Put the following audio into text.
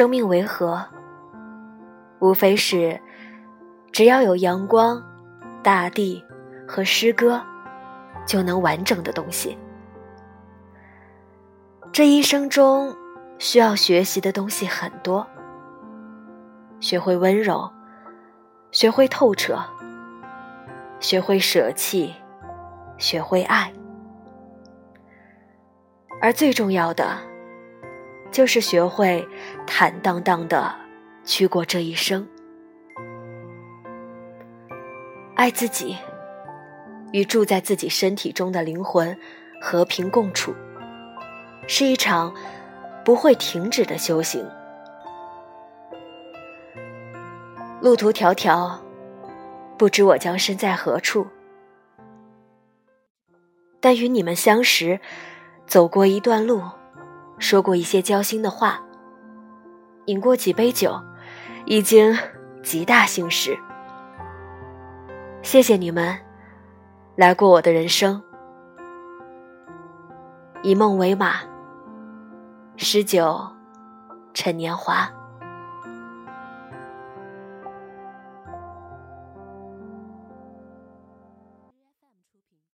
生命为何？无非是，只要有阳光、大地和诗歌，就能完整的东西。这一生中需要学习的东西很多，学会温柔，学会透彻，学会舍弃，学会爱，而最重要的。就是学会坦荡荡的去过这一生，爱自己，与住在自己身体中的灵魂和平共处，是一场不会停止的修行。路途迢迢，不知我将身在何处，但与你们相识，走过一段路。说过一些交心的话，饮过几杯酒，已经极大幸事。谢谢你们来过我的人生，以梦为马，诗酒，趁年华。